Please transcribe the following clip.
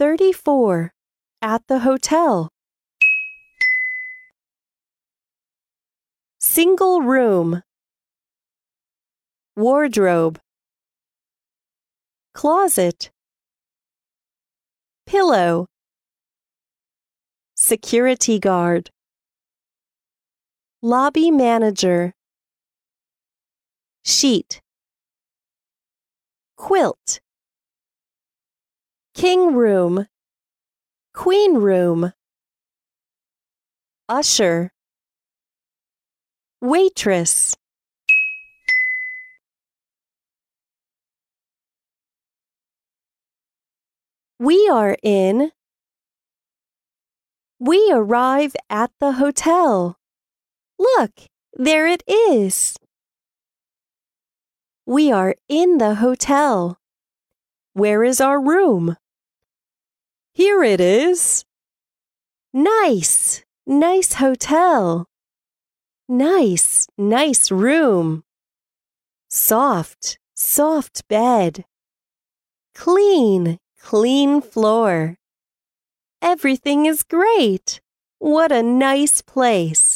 34. At the hotel. Single room. Wardrobe. Closet. Pillow. Security guard. Lobby manager. Sheet. Quilt. King room. Queen room. Usher. Waitress. We are in. We arrive at the hotel. Look, there it is. We are in the hotel. Where is our room? Here it is. Nice, nice hotel. Nice, nice room. Soft, soft bed. Clean, clean floor. Everything is great. What a nice place.